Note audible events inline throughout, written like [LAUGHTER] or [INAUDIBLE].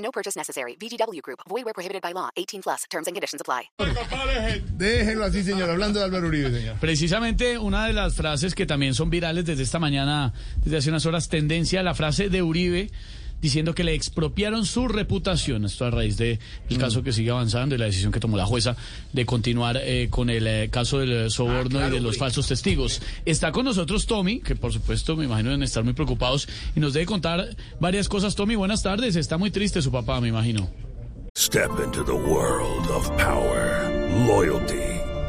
No purchase necessary. VGW Group. Void where prohibited by law. 18 plus. Terms and conditions apply. Déjenlo así, señor. Hablando de Álvaro Uribe, señor. Precisamente una de las frases que también son virales desde esta mañana, desde hace unas horas, tendencia, la frase de Uribe diciendo que le expropiaron su reputación. Esto a raíz del el caso que sigue avanzando y la decisión que tomó la jueza de continuar eh, con el eh, caso del soborno y de los falsos testigos. Está con nosotros Tommy, que por supuesto me imagino deben estar muy preocupados y nos debe contar varias cosas. Tommy, buenas tardes. Está muy triste su papá, me imagino. Step into the world of power, loyalty,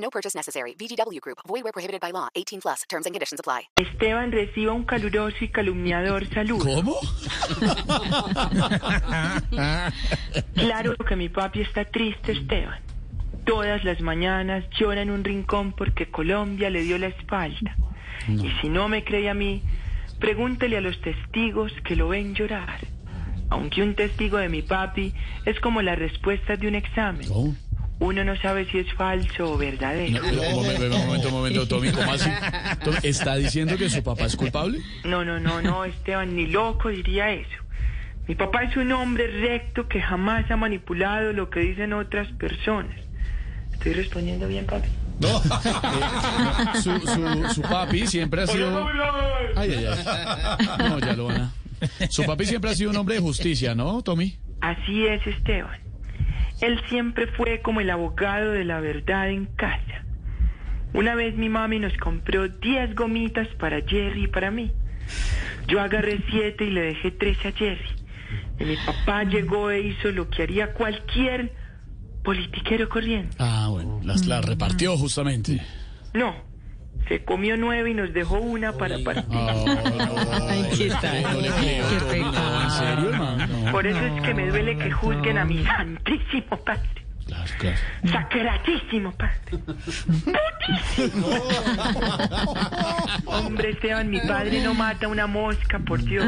No purchase necessary. VGW Group. Void where prohibited by law. 18 plus. Terms and conditions apply. Esteban reciba un caluroso y calumniador saludo. ¿Cómo? Claro que mi papi está triste, Esteban. Todas las mañanas llora en un rincón porque Colombia le dio la espalda. Y si no me cree a mí, pregúntele a los testigos que lo ven llorar. Aunque un testigo de mi papi es como la respuesta de un examen. ¿Cómo? Uno no sabe si es falso o verdadero. No, un momento, un momento, un momento, Tommy, ¿cómo así? Tommy, ¿Está diciendo que su papá es culpable? No, no, no, no, Esteban, ni loco diría eso. Mi papá es un hombre recto que jamás ha manipulado lo que dicen otras personas. ¿Estoy respondiendo bien, papi? No. [LAUGHS] Eh, su, su, su papi siempre ha sido... Ay, ay, ay. No, ya lo van a... Su papi siempre ha sido un hombre de justicia, ¿no, Tommy? Así es, Esteban. Él siempre fue como el abogado de la verdad en casa. Una vez mi mami nos compró 10 gomitas para Jerry y para mí. Yo agarré 7 y le dejé 3 a Jerry. Y mi papá llegó e hizo lo que haría cualquier politiquero corriente. Ah, bueno, las, las repartió justamente. No, se comió 9 y nos dejó una para partir. Por eso es que me duele que juzguen a mi santísimo padre. Claro, claro. Sacratísimo padre. [LAUGHS] Hombre, Esteban, mi padre no mata una mosca, por Dios.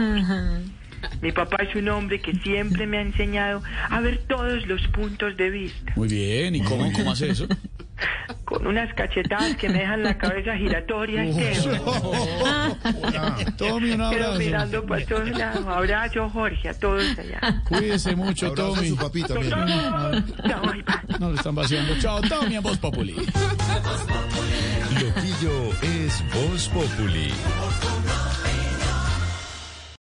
Mi papá es un hombre que siempre me ha enseñado a ver todos los puntos de vista. Muy bien, ¿y cómo, cómo hace eso? Con unas cachetadas que me dejan la cabeza giratoria, Esteban. [LAUGHS] [LAUGHS] Tommy, un Pero abrazo. mirando para todos lados. Abrazo, Jorge, a todos allá. Cuídese mucho, Abrazo a Tommy. su papi también. No le están vaciando. Chao, Tommy, en Voz Populi. Loquillo es Voz Populi.